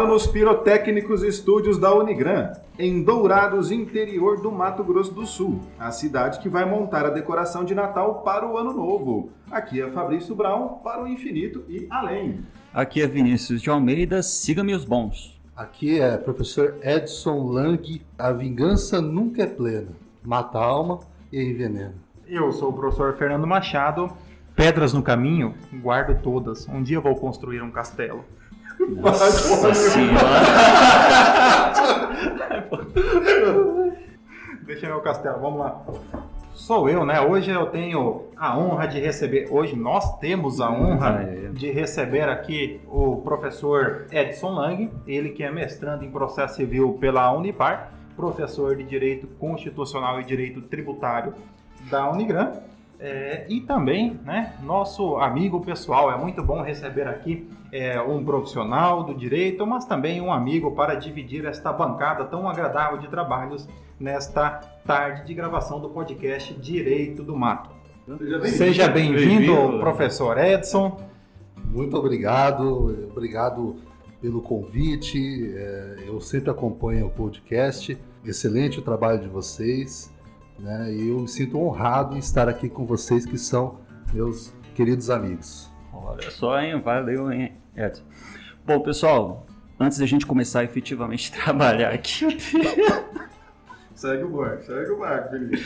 Gravado nos pirotécnicos estúdios da Unigran, em Dourados, interior do Mato Grosso do Sul, a cidade que vai montar a decoração de Natal para o Ano Novo. Aqui é Fabrício Brown para o infinito e além. Aqui é Vinícius de Almeida, siga-me os bons. Aqui é professor Edson Lang, a vingança nunca é plena, mata a alma e envenena. Eu sou o professor Fernando Machado, pedras no caminho, guardo todas, um dia vou construir um castelo. Nossa senhora! Deixa meu castelo, vamos lá. Sou eu, né? Hoje eu tenho a honra de receber, hoje nós temos a honra Ah, é. de receber aqui o professor Edson Lang, ele que é mestrando em processo civil pela Unipar, professor de Direito Constitucional e Direito Tributário da Unigran. É, e também, né, nosso amigo pessoal, é muito bom receber aqui é, um profissional do direito, mas também um amigo para dividir esta bancada tão agradável de trabalhos nesta tarde de gravação do podcast Direito do Mato. Seja bem-vindo, Bem-vindo. professor Edson. Muito obrigado, obrigado pelo convite. é, Eu sempre acompanho o podcast. Excelente o trabalho de vocês, né? E eu me sinto honrado em estar aqui com vocês, que são meus queridos amigos. Olha só, hein? Valeu, hein, Edson. Bom, pessoal, antes da gente começar a efetivamente trabalhar aqui, Segue o barco, segue o barco, Felipe.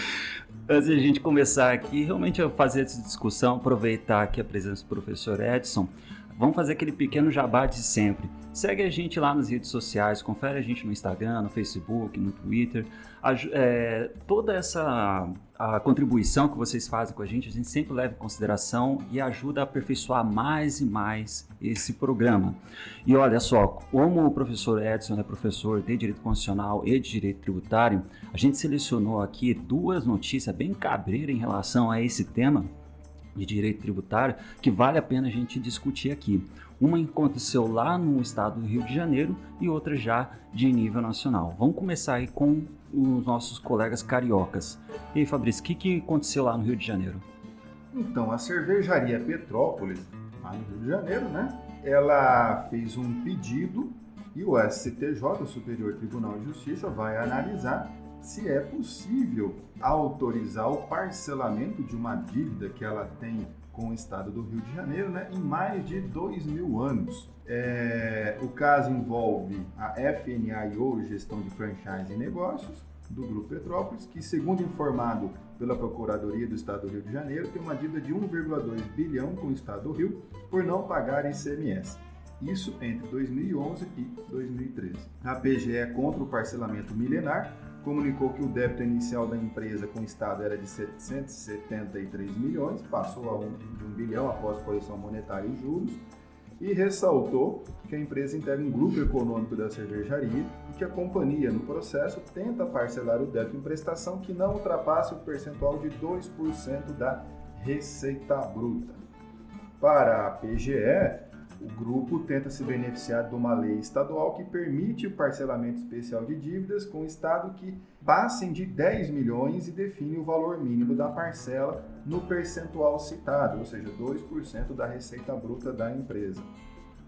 antes da gente começar aqui, realmente eu fazer essa discussão, aproveitar aqui a presença do professor Edson, vamos fazer aquele pequeno jabá de sempre. Segue a gente lá nas redes sociais, confere a gente no Instagram, no Facebook, no Twitter. Aju- é, toda essa a contribuição que vocês fazem com a gente, a gente sempre leva em consideração e ajuda a aperfeiçoar mais e mais esse programa. E olha só, como o professor Edson é professor de Direito Constitucional e de Direito Tributário, a gente selecionou aqui duas notícias bem cabreiras em relação a esse tema de direito tributário que vale a pena a gente discutir aqui. Uma aconteceu lá no estado do Rio de Janeiro e outra já de nível nacional. Vamos começar aí com os nossos colegas cariocas. E aí, Fabrício, o que, que aconteceu lá no Rio de Janeiro? Então, a cervejaria Petrópolis, lá no Rio de Janeiro, né? Ela fez um pedido e o STJ, o Superior Tribunal de Justiça, vai analisar se é possível autorizar o parcelamento de uma dívida que ela tem com o Estado do Rio de Janeiro, né, em mais de dois mil anos. É, o caso envolve a FNIO, Gestão de Franchise e Negócios, do Grupo Petrópolis, que, segundo informado pela Procuradoria do Estado do Rio de Janeiro, tem uma dívida de 1,2 bilhão com o Estado do Rio por não pagar ICMS. Isso entre 2011 e 2013. A PGE é contra o parcelamento milenar comunicou que o débito inicial da empresa com o Estado era de 773 milhões, passou a um, de 1 bilhão após correção monetária e juros, e ressaltou que a empresa integra um grupo econômico da cervejaria e que a companhia, no processo, tenta parcelar o débito em prestação que não ultrapasse o percentual de 2% da receita bruta. Para a PGE, o grupo tenta se beneficiar de uma lei estadual que permite o parcelamento especial de dívidas com o Estado que passem de 10 milhões e define o valor mínimo da parcela no percentual citado, ou seja, 2% da receita bruta da empresa.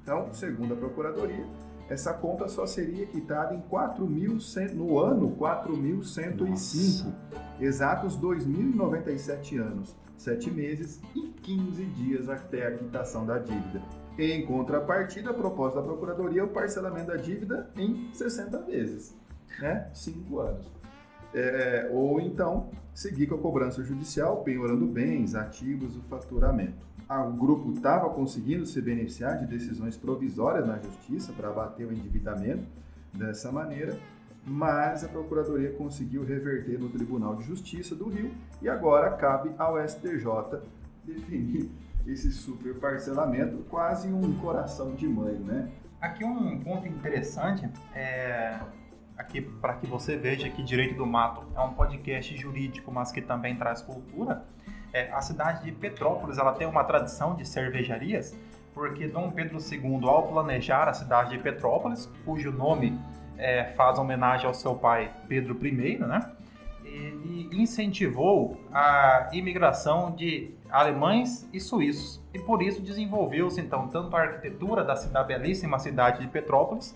Então, segundo a Procuradoria, essa conta só seria quitada em 4.100 no ano 4.105, exatos 2.097 anos, 7 meses e 15 dias até a quitação da dívida. Em contrapartida, a proposta da Procuradoria é o parcelamento da dívida em 60 vezes, né? 5 anos. É, ou então, seguir com a cobrança judicial, penhorando bens, ativos e faturamento. Ah, o grupo estava conseguindo se beneficiar de decisões provisórias na justiça para abater o endividamento dessa maneira, mas a Procuradoria conseguiu reverter no Tribunal de Justiça do Rio e agora cabe ao STJ definir esse super parcelamento, quase um coração de mãe, né? Aqui um ponto interessante é aqui para que você veja que Direito do Mato é um podcast jurídico, mas que também traz cultura. É, a cidade de Petrópolis ela tem uma tradição de cervejarias, porque Dom Pedro II, ao planejar a cidade de Petrópolis, cujo nome é, faz homenagem ao seu pai Pedro I, né? Ele incentivou a imigração de alemães e suíços e por isso desenvolveu-se então tanto a arquitetura da cidade, belíssima cidade de Petrópolis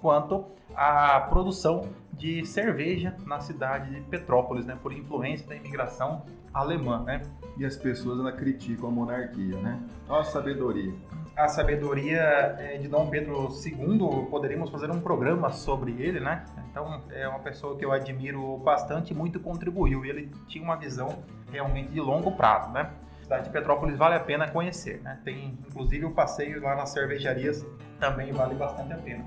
quanto a produção de cerveja na cidade de Petrópolis, né, por influência da imigração alemã, né? E as pessoas ainda criticam a monarquia, né? Olha a sabedoria. A sabedoria é, de Dom Pedro II, poderíamos fazer um programa sobre ele, né? Então, é uma pessoa que eu admiro bastante e muito contribuiu. Ele tinha uma visão realmente de longo prazo, né? A cidade de Petrópolis vale a pena conhecer, né? Tem, inclusive, o passeio lá nas cervejarias também vale bastante a pena.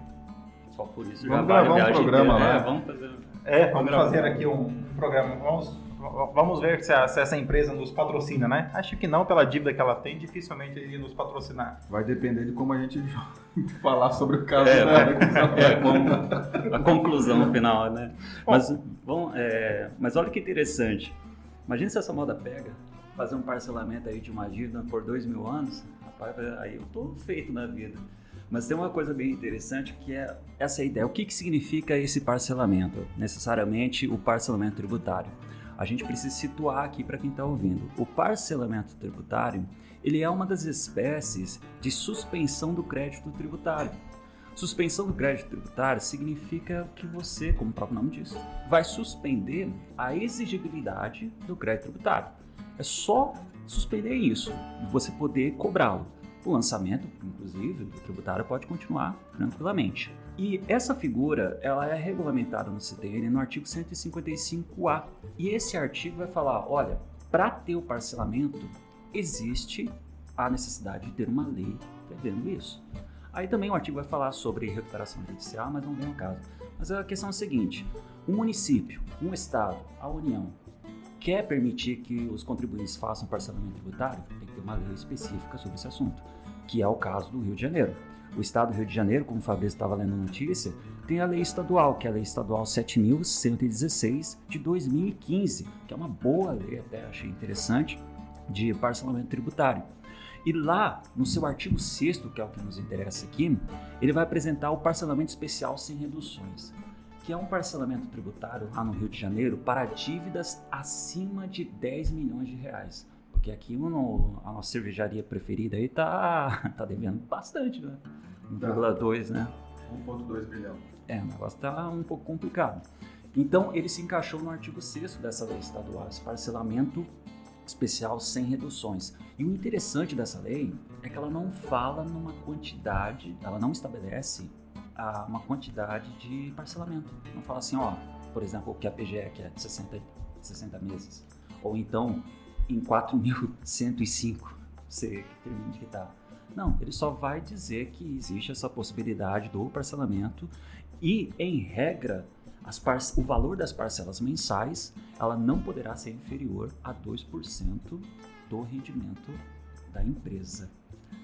Só por isso Vamos já vale gravar um a viagem programa lá. É, vamos fazer. É, vamos Programa. fazer aqui um programa. Vamos, vamos ver se, a- se essa empresa nos patrocina, né? Acho que não, pela dívida que ela tem, dificilmente ele iria nos patrocinar. Vai depender de como a gente falar sobre o caso É, da é, a conclusão final, né? Mas, bom, é, mas olha que interessante. Imagina se essa moda pega, fazer um parcelamento aí de uma dívida por dois mil anos, rapaz, aí eu tô feito na vida. Mas tem uma coisa bem interessante que é essa ideia. O que, que significa esse parcelamento? Necessariamente o parcelamento tributário. A gente precisa situar aqui para quem está ouvindo. O parcelamento tributário ele é uma das espécies de suspensão do crédito tributário. Suspensão do crédito tributário significa que você, como o próprio nome diz, vai suspender a exigibilidade do crédito tributário. É só suspender isso e você poder cobrá-lo. O lançamento, inclusive, do tributário pode continuar tranquilamente. E essa figura, ela é regulamentada no CTN no artigo 155A. E esse artigo vai falar, olha, para ter o parcelamento, existe a necessidade de ter uma lei prevendo isso. Aí também o artigo vai falar sobre recuperação judicial, mas não vem ao caso. Mas a questão é a seguinte: um município, um estado, a União quer permitir que os contribuintes façam parcelamento tributário, tem que ter uma lei específica sobre esse assunto, que é o caso do Rio de Janeiro. O estado do Rio de Janeiro, como o Fabrício estava lendo a notícia, tem a lei estadual, que é a lei estadual 7.116 de 2015, que é uma boa lei, até achei interessante, de parcelamento tributário. E lá, no seu artigo 6 que é o que nos interessa aqui, ele vai apresentar o parcelamento especial sem reduções, que é um parcelamento tributário lá no Rio de Janeiro para dívidas acima de 10 milhões de reais. Porque aqui no, a nossa cervejaria preferida aí tá, tá devendo bastante, né? 1,2, né? 1,2 bilhão. É, o negócio tá um pouco complicado. Então, ele se encaixou no artigo 6 dessa lei estadual, esse parcelamento especial sem reduções. E o interessante dessa lei é que ela não fala numa quantidade, ela não estabelece ah, uma quantidade de parcelamento. Não fala assim, ó, por exemplo, o que a PGE que é de 60, 60 meses. Ou então, em 4.105, você termina de quitar. Não, ele só vai dizer que existe essa possibilidade do parcelamento e, em regra, o valor das parcelas mensais ela não poderá ser inferior a 2% do rendimento da empresa.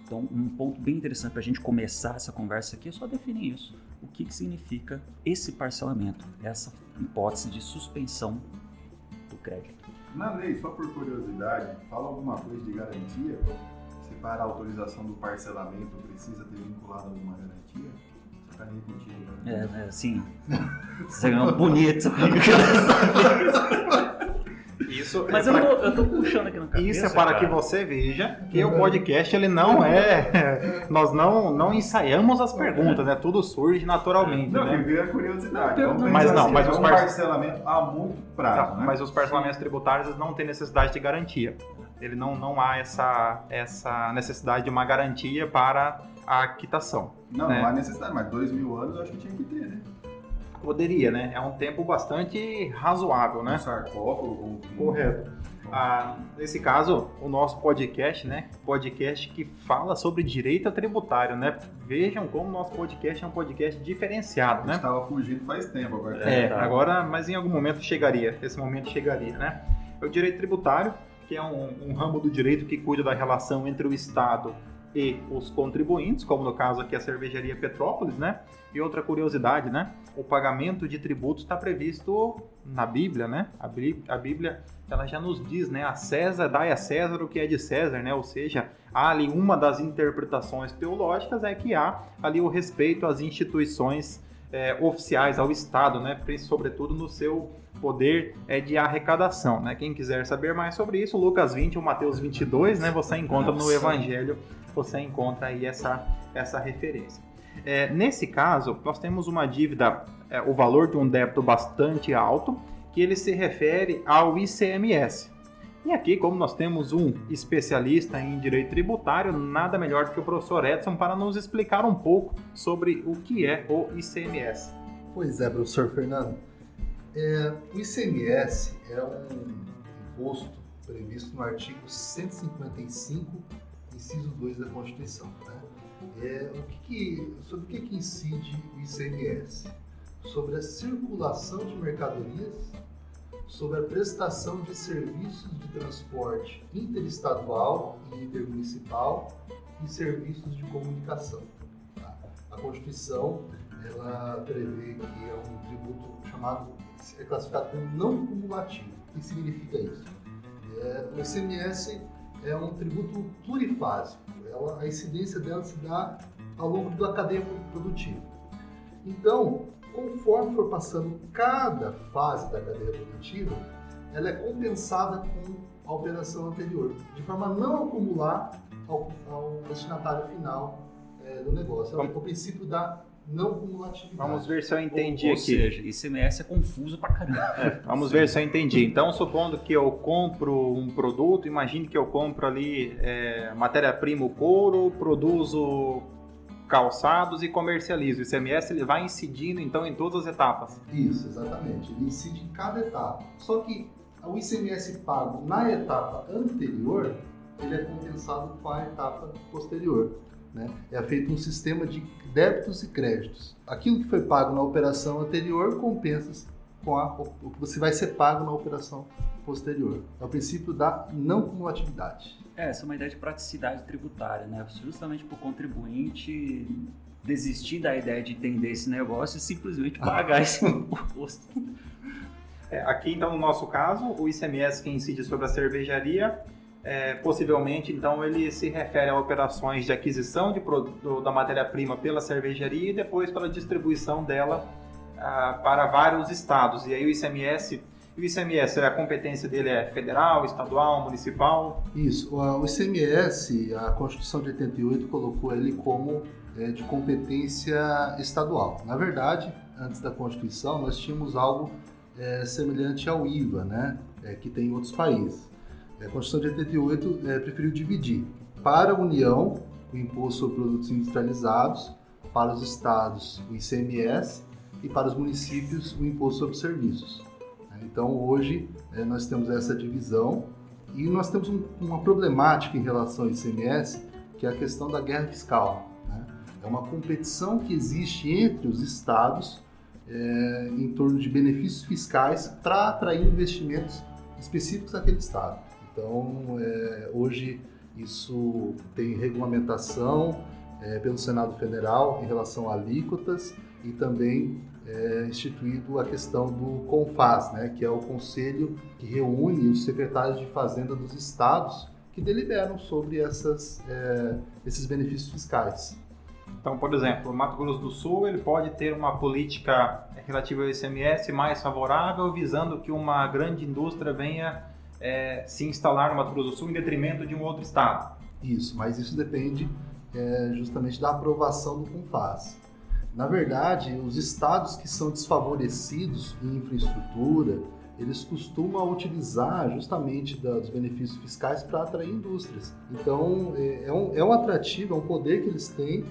Então, um ponto bem interessante para a gente começar essa conversa aqui é só definir isso. O que, que significa esse parcelamento, essa hipótese de suspensão do crédito. Na lei, só por curiosidade, fala alguma coisa de garantia? Se para a autorização do parcelamento precisa ter vinculado alguma garantia? Sacanei contigo, né? É, é assim, você ganhou bonito. Isso Mas é eu pra- tô, eu tô puxando aqui na cabeça. Isso é para cara. que você veja que o podcast ele não é. Nós não, não ensaiamos as perguntas, né? Tudo surge naturalmente. Não, né? a curiosidade. Não, mas não, assim, mas é os um par- parcelamento a muito prazo, Tá, né? Mas os parcelamentos tributários não têm necessidade de garantia. Ele não, não há essa, essa necessidade de uma garantia para a quitação. Não, né? não há necessidade, mas dois mil anos eu acho que tinha que ter, né? Poderia, né? É um tempo bastante razoável, Um né? sarcófago com... Correto. Ah, nesse caso, o nosso podcast, né? Podcast que fala sobre direito tributário, né? Vejam como o nosso podcast é um podcast diferenciado, né? Estava fugindo faz tempo agora. É, tá. agora, mas em algum momento chegaria, esse momento chegaria, né? É o direito tributário, que é um, um ramo do direito que cuida da relação entre o Estado e os contribuintes, como no caso aqui a cervejaria Petrópolis, né? E outra curiosidade, né? O pagamento de tributos está previsto na Bíblia, né? A Bíblia, ela já nos diz, né? A César, dai a César o que é de César, né? Ou seja, há ali uma das interpretações teológicas é que há ali o respeito às instituições é, oficiais ao Estado, né? sobretudo no seu poder é, de arrecadação. Né? Quem quiser saber mais sobre isso, Lucas 20 ou Mateus 22, né? você encontra no Evangelho, você encontra aí essa, essa referência. É, nesse caso, nós temos uma dívida, é, o valor de um débito bastante alto, que ele se refere ao ICMS. E aqui, como nós temos um especialista em direito tributário, nada melhor do que o professor Edson para nos explicar um pouco sobre o que é o ICMS. Pois é, professor Fernando. É, o ICMS é um imposto previsto no artigo 155, inciso 2 da Constituição. Né? É, o que que, sobre o que, que incide o ICMS? Sobre a circulação de mercadorias sobre a prestação de serviços de transporte interestadual e intermunicipal e serviços de comunicação. Tá? A Constituição ela prevê que é um tributo chamado, é classificado como não cumulativo. O que significa isso? É, o ICMS é um tributo plurifásico. Ela, a incidência dela se dá ao longo da cadeia produtiva. Então, conforme for passando cada fase da cadeia produtiva, ela é compensada com a operação anterior, de forma a não acumular ao, ao destinatário final é, do negócio. É o princípio da não cumulatividade. Vamos ver se eu entendi ou, aqui. Ou seja, ICMS é confuso pra caramba. É, vamos ver se eu entendi. Então, supondo que eu compro um produto, imagine que eu compro ali é, matéria-prima, couro, produzo calçados e comercializa. O ICMS ele vai incidindo então em todas as etapas. Isso, exatamente. Ele incide em cada etapa. Só que o ICMS pago na etapa anterior, ele é compensado com a etapa posterior. Né? É feito um sistema de débitos e créditos. Aquilo que foi pago na operação anterior compensa com a, o que você vai ser pago na operação posterior. É o princípio da não cumulatividade. É, essa é uma ideia de praticidade tributária, né? Justamente para o contribuinte desistir da ideia de entender esse negócio e simplesmente pagar esse imposto. É, aqui, então, no nosso caso, o ICMS que incide sobre a cervejaria, é, possivelmente, então, ele se refere a operações de aquisição de da matéria-prima pela cervejaria e depois pela distribuição dela ah, para vários estados. E aí o ICMS o ICMS, a competência dele é federal, estadual, municipal? Isso. O ICMS, a Constituição de 88 colocou ele como é, de competência estadual. Na verdade, antes da Constituição, nós tínhamos algo é, semelhante ao IVA, né? É, que tem em outros países. A Constituição de 88 é, preferiu dividir para a União o imposto sobre produtos industrializados, para os estados o ICMS e para os municípios o imposto sobre serviços. Então hoje é, nós temos essa divisão e nós temos um, uma problemática em relação ao ICMS, que é a questão da guerra fiscal. Né? É uma competição que existe entre os estados é, em torno de benefícios fiscais para atrair investimentos específicos naquele estado. Então é, hoje isso tem regulamentação é, pelo Senado Federal em relação a alíquotas e também é, instituído a questão do CONFAS, né, que é o conselho que reúne os secretários de Fazenda dos estados que deliberam sobre essas, é, esses benefícios fiscais. Então, por exemplo, o Mato Grosso do Sul ele pode ter uma política relativa ao ICMS mais favorável, visando que uma grande indústria venha é, se instalar no Mato Grosso do Sul em detrimento de um outro estado. Isso, mas isso depende é, justamente da aprovação do CONFAS. Na verdade, os estados que são desfavorecidos em infraestrutura, eles costumam utilizar justamente dos benefícios fiscais para atrair indústrias. Então, é, é um, é um atrativo, é um poder que eles têm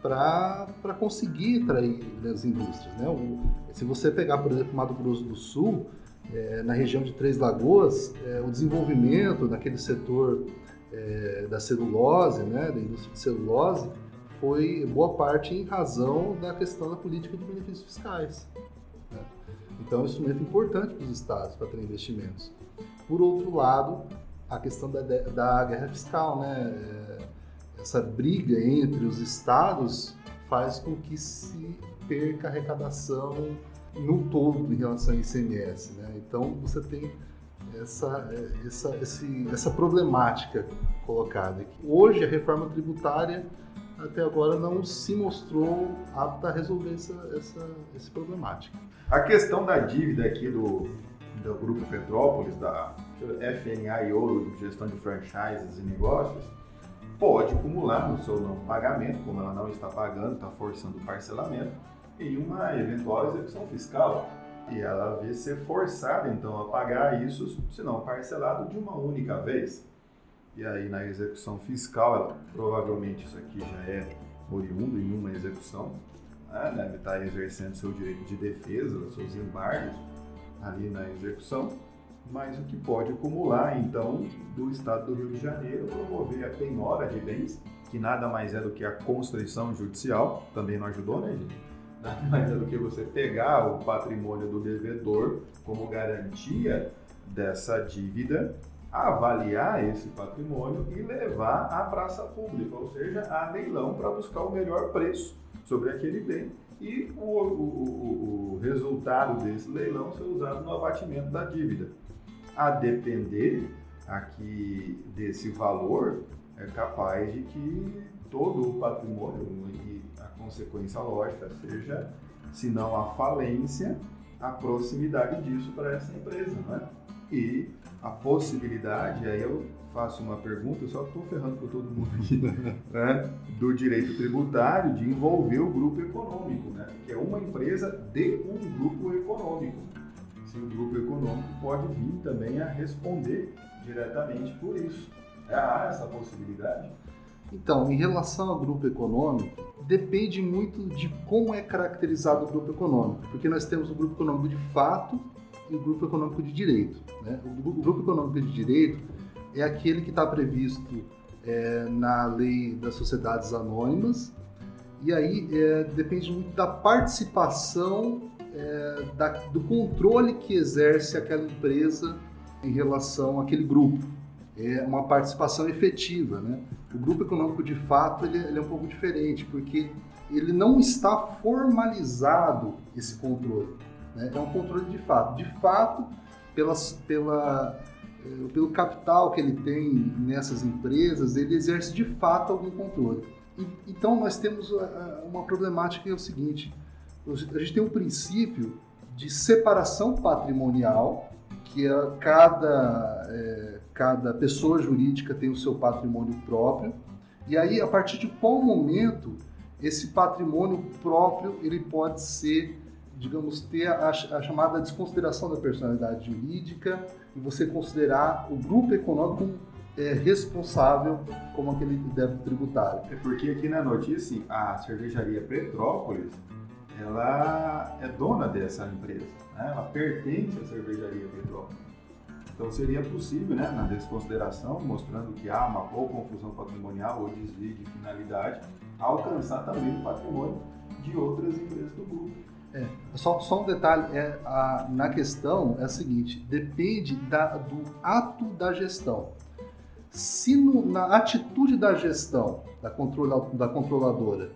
para conseguir atrair as indústrias. Né? O, se você pegar, por exemplo, Mato Grosso do Sul, é, na região de Três Lagoas, é, o desenvolvimento naquele setor é, da celulose, né, da indústria de celulose, foi boa parte em razão da questão da política de benefícios fiscais. Né? Então, é um instrumento importante para os estados para ter investimentos. Por outro lado, a questão da, da guerra fiscal, né? É, essa briga entre os estados faz com que se perca arrecadação no todo em relação ao ICMS. Né? Então, você tem essa, essa, esse, essa problemática colocada aqui. Hoje, a reforma tributária até agora não se mostrou apta a resolver essa, essa, essa problemática. A questão da dívida aqui do, do Grupo Petrópolis, da FNA e Ouro, Gestão de Franchises e Negócios, pode acumular no seu não pagamento, como ela não está pagando, está forçando o parcelamento, em uma eventual execução fiscal. E ela vê ser forçada, então, a pagar isso, se não parcelado, de uma única vez. E aí, na execução fiscal, ela, provavelmente isso aqui já é oriundo em uma execução, né? deve estar exercendo seu direito de defesa, seus embargos ali na execução mas o que pode acumular, então, do Estado do Rio de Janeiro promover a penhora de bens, que nada mais é do que a constrição judicial, também não ajudou, né, gente? Nada mais é do que você pegar o patrimônio do devedor como garantia dessa dívida, avaliar esse patrimônio e levar à praça pública, ou seja, a leilão para buscar o melhor preço sobre aquele bem e o, o, o, o resultado desse leilão ser usado no abatimento da dívida. A depender aqui desse valor, é capaz de que todo o patrimônio consequência lógica seja, se não a falência, a proximidade disso para essa empresa, né? E a possibilidade, aí eu faço uma pergunta, só estou ferrando com todo mundo aqui, né? do direito tributário de envolver o grupo econômico, né? Que é uma empresa de um grupo econômico se o grupo econômico pode vir também a responder diretamente por isso. É, há essa possibilidade? Então, em relação ao grupo econômico, depende muito de como é caracterizado o grupo econômico, porque nós temos o grupo econômico de fato e o grupo econômico de direito. Né? O grupo econômico de direito é aquele que está previsto é, na lei das sociedades anônimas, e aí é, depende muito da participação é, da, do controle que exerce aquela empresa em relação àquele grupo. É uma participação efetiva. Né? O grupo econômico, de fato, ele, ele é um pouco diferente, porque ele não está formalizado esse controle. Né? É um controle de fato. De fato, pelas, pela, é, pelo capital que ele tem nessas empresas, ele exerce de fato algum controle. E, então, nós temos uma problemática que é o seguinte: a gente tem um princípio de separação patrimonial, que é cada, é, cada pessoa jurídica tem o seu patrimônio próprio, e aí a partir de qual momento esse patrimônio próprio ele pode ser, digamos, ter a, a chamada desconsideração da personalidade jurídica e você considerar o grupo econômico é, responsável como aquele débito tributário. É porque aqui na notícia a cervejaria Petrópolis ela é dona dessa empresa, né? ela pertence à cervejaria Petrópolis. Então seria possível, né, na desconsideração, mostrando que há uma ou confusão patrimonial ou desvio de finalidade, alcançar também o patrimônio de outras empresas do grupo. É, só, só um detalhe, é, a, na questão é o seguinte, depende da, do ato da gestão. Se no, na atitude da gestão da, controla, da controladora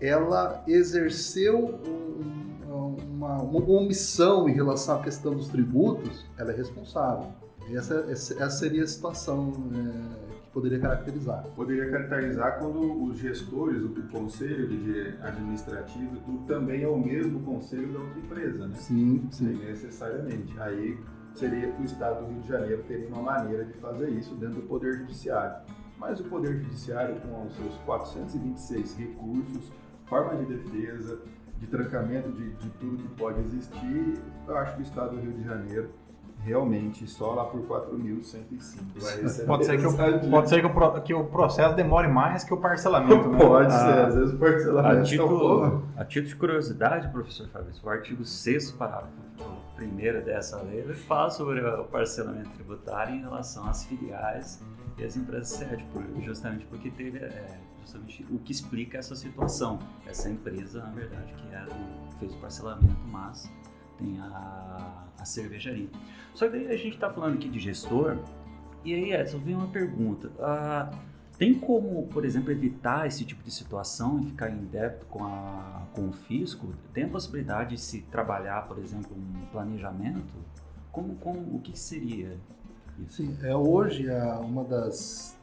ela exerceu um, uma, uma, omissão em relação à questão dos tributos, ela é responsável. Essa, essa seria a situação é, que poderia caracterizar. Poderia caracterizar quando os gestores, o conselho de administrativo, tudo também é o mesmo conselho da outra empresa, né? Sim, sim. necessariamente. Aí seria que o Estado do Rio de Janeiro teria uma maneira de fazer isso dentro do Poder Judiciário. Mas o Poder Judiciário, com os seus 426 recursos, forma de defesa, de trancamento de, de tudo que pode existir, eu acho que o Estado do Rio de Janeiro realmente só lá por 4.105 pode ser que o, pode ser que o, que o processo demore mais que o parcelamento né? pode ser às vezes o parcelamento a título, a título de curiosidade professor Fábio o artigo 6 parágrafo primeiro dessa lei ele fala sobre o parcelamento tributário em relação às filiais e às empresas sede justamente porque teve é, justamente o que explica essa situação. Essa empresa, na verdade, que é, fez o parcelamento, mas tem a, a cervejaria. Só que daí a gente está falando aqui de gestor, e aí, Edson, vem uma pergunta. Ah, tem como, por exemplo, evitar esse tipo de situação e ficar em débito com, a, com o fisco? Tem a possibilidade de se trabalhar, por exemplo, um planejamento? Como, como, o que seria isso? Sim, é hoje uma das,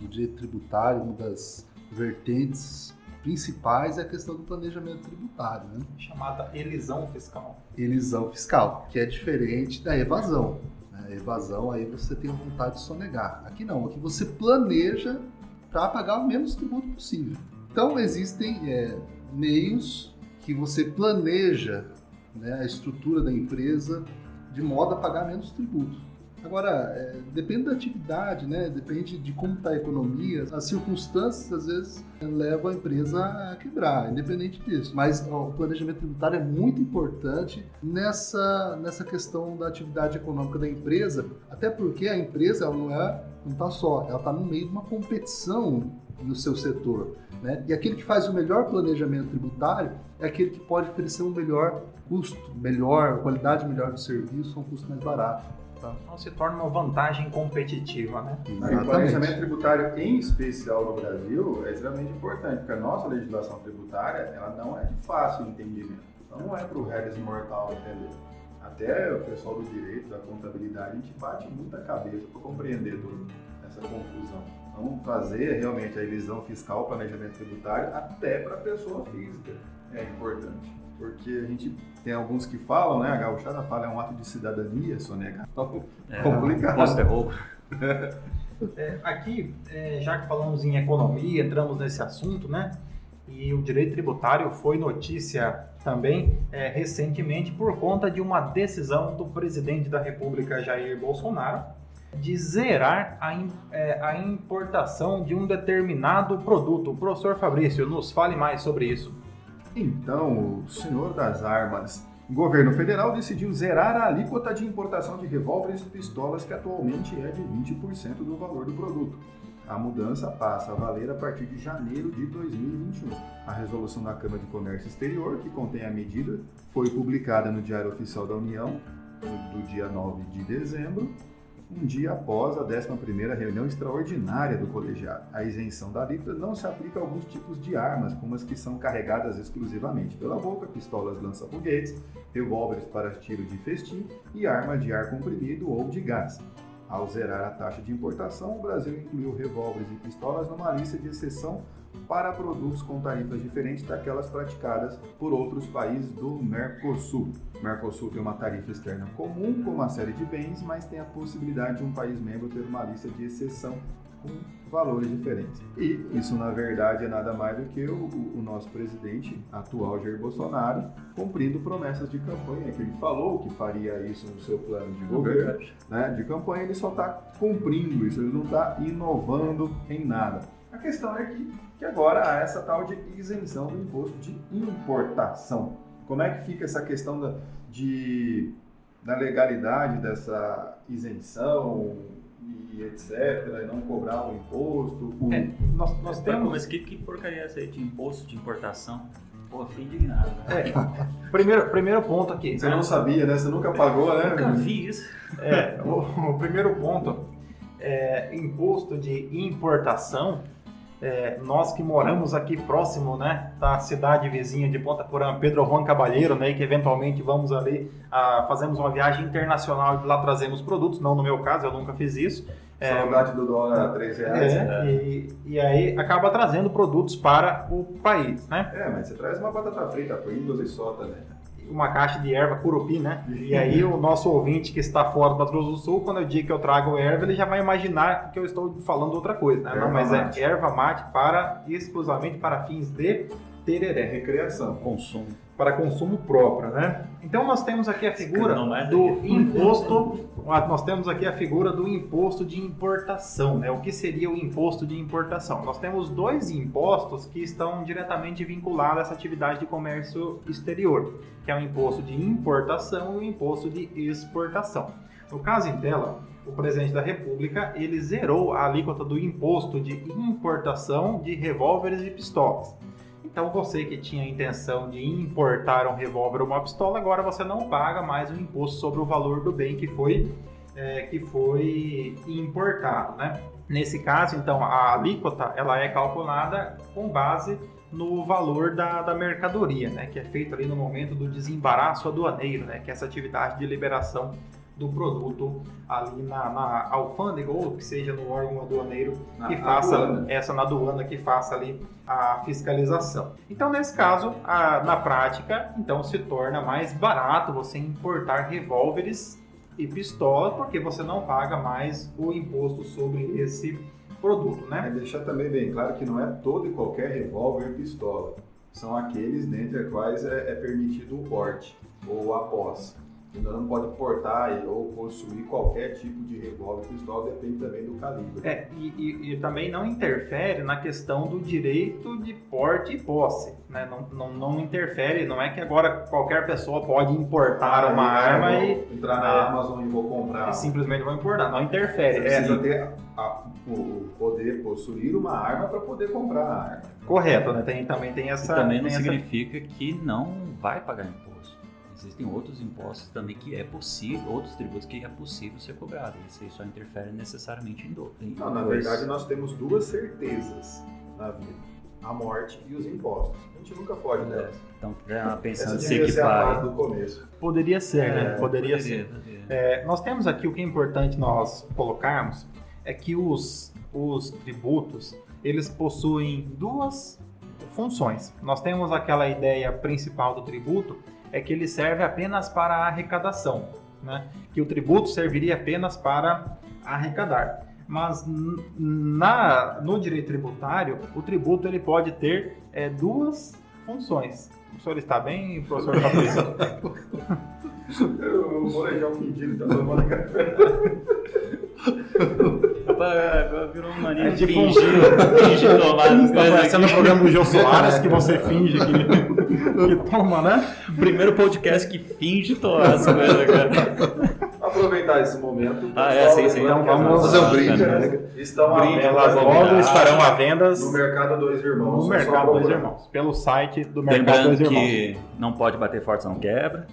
do direito tributário, uma das vertentes principais é a questão do planejamento tributário, né? Chamada elisão fiscal. Elisão fiscal, que é diferente da evasão. Né? Evasão, aí você tem a vontade de sonegar. Aqui não, aqui você planeja para pagar o menos tributo possível. Então, existem é, meios que você planeja né, a estrutura da empresa de modo a pagar menos tributo. Agora, é, depende da atividade, né? depende de como está a economia, as circunstâncias às vezes levam a empresa a quebrar, independente disso. Mas ó, o planejamento tributário é muito importante nessa, nessa questão da atividade econômica da empresa, até porque a empresa ela não é não está só, ela está no meio de uma competição no seu setor. Né? E aquele que faz o melhor planejamento tributário é aquele que pode oferecer um melhor custo, melhor, qualidade melhor do serviço um custo mais barato. Tá? Então se torna uma vantagem competitiva, né? O planejamento tributário, em especial no Brasil, é extremamente importante, porque a nossa legislação tributária ela não é de fácil entendimento. Então não é para o Regis mortal entender. Até o pessoal do direito, da contabilidade, a gente bate muita cabeça para compreender toda essa confusão. Então, fazer realmente a elisão fiscal, planejamento tributário, até para a pessoa física é importante. Porque a gente tem alguns que falam, né? A gauchada fala, é um ato de cidadania, sonegar. Então, é, complicado. Posto é roubo. É, aqui, é, já que falamos em economia, entramos nesse assunto, né? E o direito tributário foi notícia também é, recentemente por conta de uma decisão do presidente da República, Jair Bolsonaro, de zerar a, é, a importação de um determinado produto. O professor Fabrício, nos fale mais sobre isso. Então, o senhor das armas, o governo federal decidiu zerar a alíquota de importação de revólveres e pistolas, que atualmente é de 20% do valor do produto. A mudança passa a valer a partir de janeiro de 2021. A resolução da Câmara de Comércio Exterior, que contém a medida, foi publicada no Diário Oficial da União do dia 9 de dezembro um dia após a 11ª reunião extraordinária do colegiado. A isenção da alíquota não se aplica a alguns tipos de armas, como as que são carregadas exclusivamente pela boca, pistolas lança-foguetes, revólveres para tiro de festim e armas de ar comprimido ou de gás. Ao zerar a taxa de importação, o Brasil incluiu revólveres e pistolas numa lista de exceção para produtos com tarifas diferentes daquelas praticadas por outros países do Mercosul. O Mercosul tem uma tarifa externa comum com uma série de bens, mas tem a possibilidade de um país membro ter uma lista de exceção com valores diferentes. E isso, na verdade, é nada mais do que o, o, nosso presidente atual, Jair Bolsonaro, cumprindo promessas de campanha, que ele falou que faria isso no seu plano de governo, né, de campanha, ele só está cumprindo isso, ele não está inovando em nada. A questão é que, que agora há essa tal de isenção do imposto de importação. Como é que fica essa questão da, de, da legalidade dessa isenção e etc, e não cobrar o imposto? O... É, nós, nós temos... Mas que, que porcaria é essa aí de imposto de importação? Pô, fui indignado. Né? É, primeiro, primeiro ponto aqui. Você não sabia, né? Você nunca pagou, né? Nunca vi isso. É, o, o primeiro ponto é imposto de importação é, nós que moramos aqui próximo, né, da cidade vizinha de Ponta Porã, Pedro Juan Cabalheiro, né, e que eventualmente vamos ali, a, fazemos uma viagem internacional e lá trazemos produtos, não no meu caso, eu nunca fiz isso. É, Saudade do dólar a 3 reais. É, né? e, e, aí acaba trazendo produtos para o país, né? É, mas você traz uma batata frita, Pringles e só também. Né? Uma caixa de erva curupi, né? E aí o nosso ouvinte que está fora do Mato Grosso do Sul, quando eu digo que eu trago erva, ele já vai imaginar que eu estou falando outra coisa, né? Não, mas é mate. é erva mate para exclusivamente para fins de tereré. Recreação. Consumo. Para consumo próprio, né? Então nós temos aqui a figura do imposto, nós temos aqui a figura do imposto de importação, né? O que seria o imposto de importação? Nós temos dois impostos que estão diretamente vinculados a essa atividade de comércio exterior, que é o imposto de importação e o imposto de exportação. No caso em tela, o presidente da República ele zerou a alíquota do imposto de importação de revólveres e pistolas. Então você que tinha a intenção de importar um revólver ou uma pistola, agora você não paga mais o imposto sobre o valor do bem que foi, é, que foi importado, né? Nesse caso, então, a alíquota ela é calculada com base no valor da, da mercadoria, né? Que é feito ali no momento do desembaraço aduaneiro, né? Que é essa atividade de liberação do produto ali na, na alfândega ou que seja no órgão aduaneiro Na que faça aduana. essa na aduana que faça ali a fiscalização. Então nesse caso, a- na prática, então se torna mais barato você importar revólveres e pistola porque você não paga mais o imposto sobre esse produto, né? É deixar também bem claro que não é todo e qualquer revólver e pistola. São aqueles dentre os quais é, é permitido o porte ou a posse. Ainda não pode portar e- ou possuir qualquer tipo de revólver e pistola, depende também do calibre. É, e, e- e também não interfere na questão do direito de porte e posse. Né? Não, não, não interfere, não é que agora qualquer pessoa pode importar uma Ah, arma eu e, vou entrar na Ah. Amazon e vou comprar. e simplesmente vai importar. Não Você interfere. precisa É, ter a- o, o poder possuir uma arma para poder comprar a arma. correto, né? Tem, também tem E essa. também não tem essa- significa que não vai pagar imposto. Existem outros impostos também que é possível, outros tributos que é possível ser cobrado. Isso aí só interfere necessariamente em do. em Não, na verdade, nós temos duas certezas na vida: a morte e os impostos. A gente nunca foge É, delas. Então, é, pensando em se equipar. do começo. Poderia ser, né? É, Poderia ser. poderia. É, nós temos aqui o que é importante nós colocarmos é que os, os tributos eles possuem duas funções. Nós temos aquela ideia principal do tributo é que ele serve apenas para a arrecadação, né? Que o tributo serviria apenas para arrecadar. Mas na, no direito tributário, o tributo ele pode ter é, duas funções. O senhor está bem, professor Fabrício? O molejão fingindo tá tomando café. Rapaz, Virou uma mania É tipo fingir, fingir tomar Tá parecendo o programa do Jô Soares que você finge que, que toma, né? Primeiro podcast que finge tomar as coisas, cara. Aproveitar esse momento. Ah, é, sim, sim. Então vamos fazer um brinde, né? Estão à Brinde, venda Elas vamos logo estarão à vendas no Mercado Dois Irmãos. no é Mercado Dois. Irmãos, pelo site do Mercado Lembrando Dois Irmãos. que não pode bater forte, não quebra.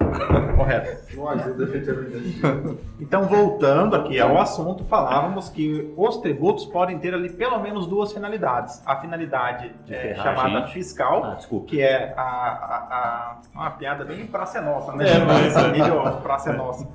Correto. Não ajuda a gente a vender. Então, voltando aqui ao assunto, falávamos que os tributos podem ter ali pelo menos duas finalidades. A finalidade De é, chamada fiscal, Ah, que é a, a, a- uma piada bem praça é nossa, né? É, mas- Nível praça é nossa.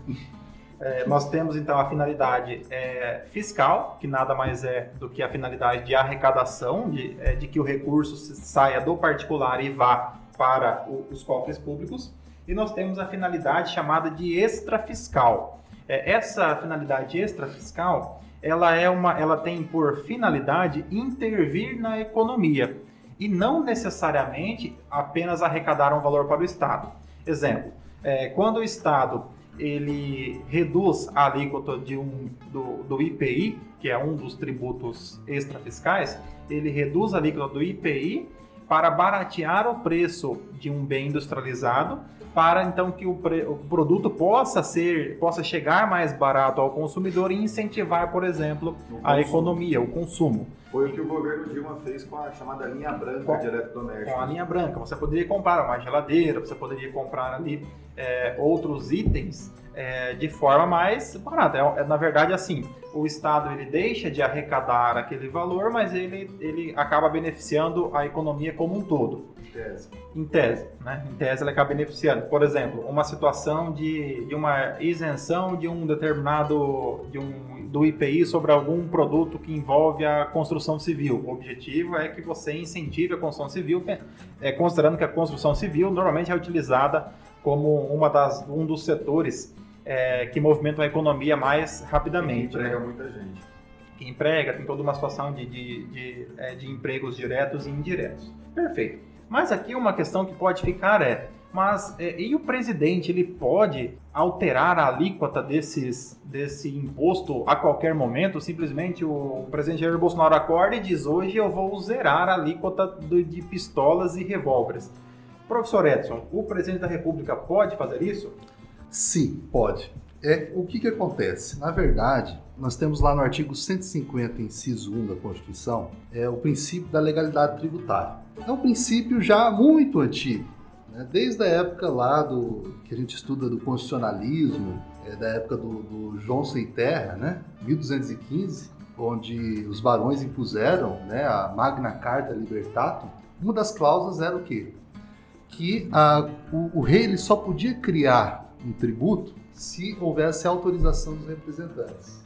É, nós temos então a finalidade é, fiscal, que nada mais é do que a finalidade de arrecadação, de, é, de que o recurso saia do particular e vá para o- os cofres públicos. E nós temos a finalidade chamada de extrafiscal. É, essa finalidade extrafiscal, ela é uma, ela tem por finalidade intervir na economia e não necessariamente apenas arrecadar um valor para o Estado. Exemplo, é, quando o Estado ele reduz a alíquota de um, do, do IPI, que é um dos tributos extrafiscais, ele reduz a alíquota do IPI para baratear o preço de um bem industrializado, para então que o, pre- o produto possa ser, possa chegar mais barato ao consumidor e incentivar, por exemplo, a economia, o consumo. Foi o que o governo Dilma fez com a chamada linha branca Com- de eletrodomésticos. Com a linha branca, você poderia comprar uma geladeira, você poderia comprar ali é, outros itens é, de forma mais barata. É, é, na verdade, assim, o Estado ele deixa de arrecadar aquele valor, mas ele, ele acaba beneficiando a economia como um todo. Tese. Em tese, né? Em tese, ele acaba beneficiando. Por exemplo, uma situação de, de uma isenção de um determinado de um, do IPI sobre algum produto que envolve a construção civil. O objetivo é que você incentive a construção civil, é, considerando que a construção civil normalmente é utilizada como uma das, um dos setores é, que movimentam a economia mais rapidamente. né? Emprega muita gente. que emprega, tem toda uma situação de, de, de, é, de empregos diretos e indiretos. Perfeito. Mas aqui uma questão que pode ficar é, mas é, e o presidente ele pode alterar a alíquota desses, desse imposto a qualquer momento? Simplesmente o presidente Jair Bolsonaro acorda e diz hoje eu vou zerar a alíquota do- de pistolas e revólveres. Professor Edson, o presidente da República pode fazer isso? Sim, pode. É, o que, que acontece? Na verdade, nós temos lá no artigo 150, inciso 1 da Constituição, é o princípio da legalidade tributária. É um princípio já muito antigo, né? desde a época lá do que a gente estuda do constitucionalismo, é, da época do, do João Sem Terra, né? 1215, onde os barões impuseram né, a Magna Carta Libertatum. Uma das cláusulas era o quê? Que a- o, o rei ele só podia criar um tributo se houvesse autorização dos representantes.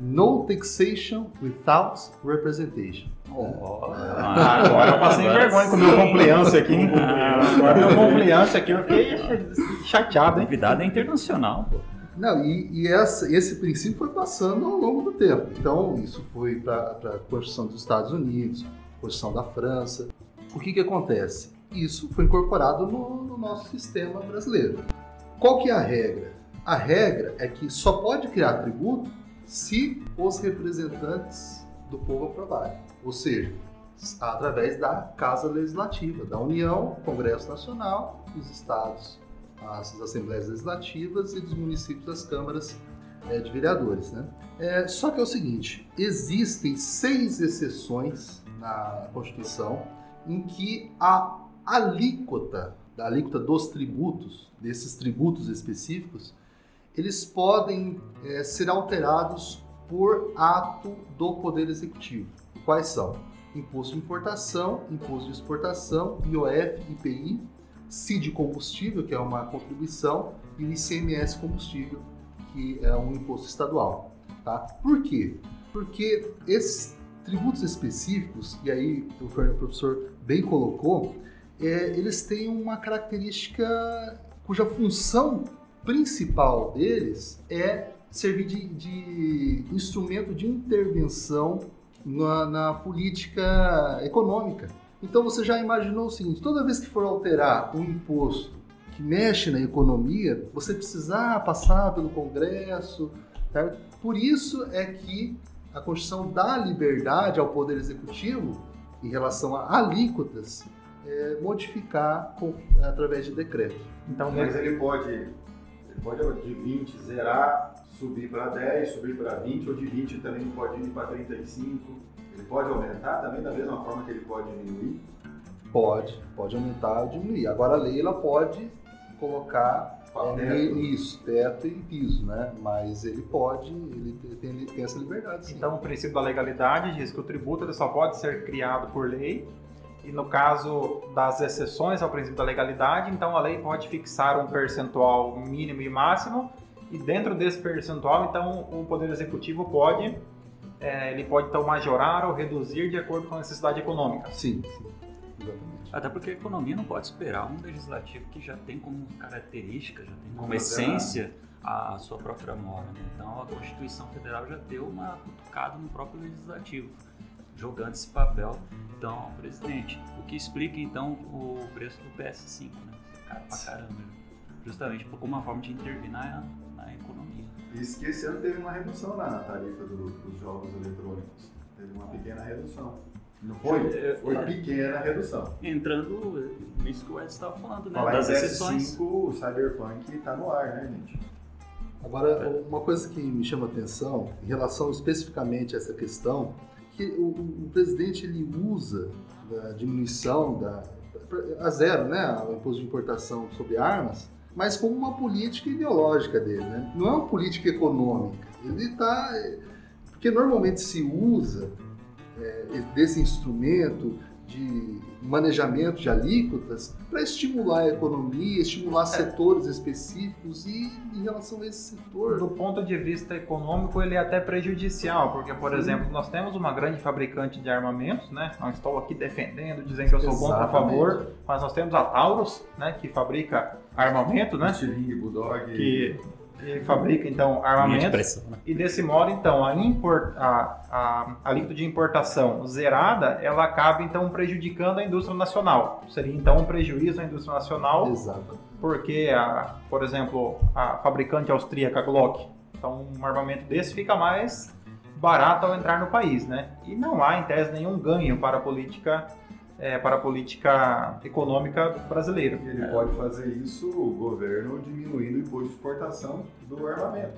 No taxation without representation. Ah, agora eu passei vergonha com o meu compliance aqui. hein? Agora meu compliance aqui, eu fiquei chateado, hein? Convidado é internacional, pô. Não, e, e essa- esse princípio foi passando ao longo do tempo. Então, isso foi para a Constituição dos Estados Unidos, Constituição da França. O que, que acontece? Isso foi incorporado no, no nosso sistema brasileiro. Qual que é a regra? A regra é que só pode criar tributo se os representantes do povo aprovarem. Ou seja, através da Casa Legislativa, da União, Congresso Nacional, dos Estados, as Assembleias Legislativas e dos municípios das câmaras eh, de vereadores. Né? É, só que é o seguinte, existem seis exceções na Constituição em que a alíquota, da alíquota dos tributos, desses tributos específicos, eles podem eh, ser alterados por ato do Poder Executivo. Quais são? Imposto de importação, imposto de exportação, IOF, IPI, CID combustível, que é uma contribuição, e ICMS combustível, que é um imposto estadual. Tá? Por quê? Porque esses tributos específicos, e aí o professor bem colocou, é, eles têm uma característica cuja função principal deles é servir de, de instrumento de intervenção na, na política econômica. Então você já imaginou o seguinte: toda vez que for alterar um imposto que mexe na economia, você precisar passar pelo Congresso. Por isso é que a Constituição dá liberdade ao Poder Executivo em relação a alíquotas é, modificar com- através de decreto. Então, Mas ele pode, ele pode de 20 zerar, subir para 10, subir para 20, ou de 20 também pode ir para 35. Ele pode aumentar também da mesma forma que ele pode diminuir. Pode, pode aumentar ou diminuir. Agora a lei ela pode colocar é, Teto. isso, teto e piso, né? Mas ele pode, ele tem, ele tem essa liberdade. Sim. Então, o princípio da legalidade diz que o tributo ele só pode ser criado por lei. E no caso das exceções ao princípio da legalidade, então a lei pode fixar um percentual mínimo e máximo. E dentro desse percentual, então o poder executivo pode, é, ele pode então majorar ou reduzir de acordo com a necessidade econômica. sim, sim, exatamente. Até porque a economia não pode esperar um legislativo que já tem como característica, já tem como Não essência a sua própria mora. né? Então a Constituição Federal já deu uma cutucada no próprio legislativo, jogando esse papel. Então, presidente, o que explica então o preço do PS5, né? Cara pra caramba. né? Justamente por uma forma de intervir na, na economia. E que esse ano teve uma redução lá na tarifa do- dos jogos eletrônicos. Teve uma pequena redução. Não foi? É, Foi é. pequena redução. Entrando nisso que o Ed estava falando, né? Falar das em exceções. PS5, o Cyberpunk tá no ar, né, gente? Agora, uma coisa que me chama a atenção, em relação especificamente a essa questão, que o, o- presidente ele usa da diminuição da a zero, né, o imposto de importação sobre armas, mas como uma política ideológica dele, né? Não é uma política econômica. Ele está porque normalmente se usa é, desse instrumento de manejamento de alíquotas para estimular a economia, estimular setores específicos e em relação a esse setor Do ponto de vista econômico, ele é até prejudicial, porque, por Sim. exemplo, nós temos uma grande fabricante de armamentos, né? Não estou aqui defendendo, dizendo que eu sou contra a favor, mas nós temos a Taurus, né? Que fabrica armamento, né? Stiling, Bulldog. Que, que fabrica, então, de armamentos. né? E desse modo, então, a, import, a, a, a alíquota de importação zerada, ela acaba, então, prejudicando a indústria nacional. Seria, então, um prejuízo à indústria nacional, Exato. porque, a, por exemplo, a fabricante austríaca Glock, então, um armamento desse fica mais barato ao entrar no país, né? E não há, em tese, nenhum ganho para a política, é, para a política econômica brasileira. Ele pode fazer isso, o governo, diminuindo o imposto de exportação do armamento,